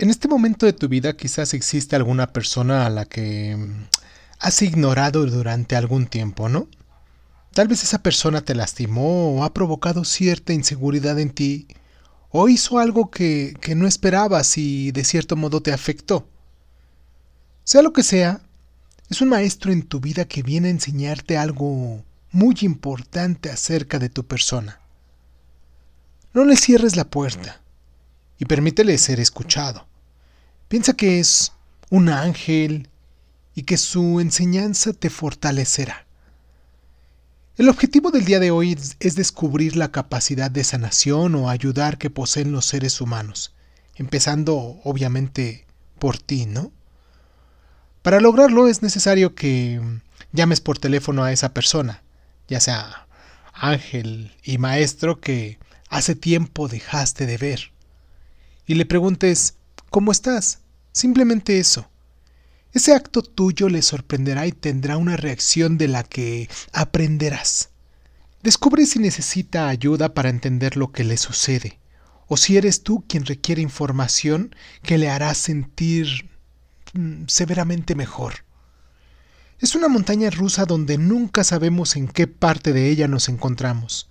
En este momento de tu vida quizás existe alguna persona a la que mm, has ignorado durante algún tiempo, ¿no? Tal vez esa persona te lastimó o ha provocado cierta inseguridad en ti o hizo algo que, que no esperabas y de cierto modo te afectó. Sea lo que sea, es un maestro en tu vida que viene a enseñarte algo muy importante acerca de tu persona. No le cierres la puerta y permítele ser escuchado. Piensa que es un ángel y que su enseñanza te fortalecerá. El objetivo del día de hoy es descubrir la capacidad de sanación o ayudar que poseen los seres humanos, empezando obviamente por ti, ¿no? Para lograrlo es necesario que llames por teléfono a esa persona, ya sea ángel y maestro que hace tiempo dejaste de ver, y le preguntes ¿Cómo estás? Simplemente eso. Ese acto tuyo le sorprenderá y tendrá una reacción de la que aprenderás. Descubre si necesita ayuda para entender lo que le sucede, o si eres tú quien requiere información que le hará sentir mm, severamente mejor. Es una montaña rusa donde nunca sabemos en qué parte de ella nos encontramos.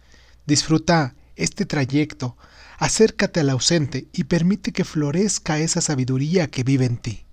Disfruta este trayecto, acércate al ausente y permite que florezca esa sabiduría que vive en ti.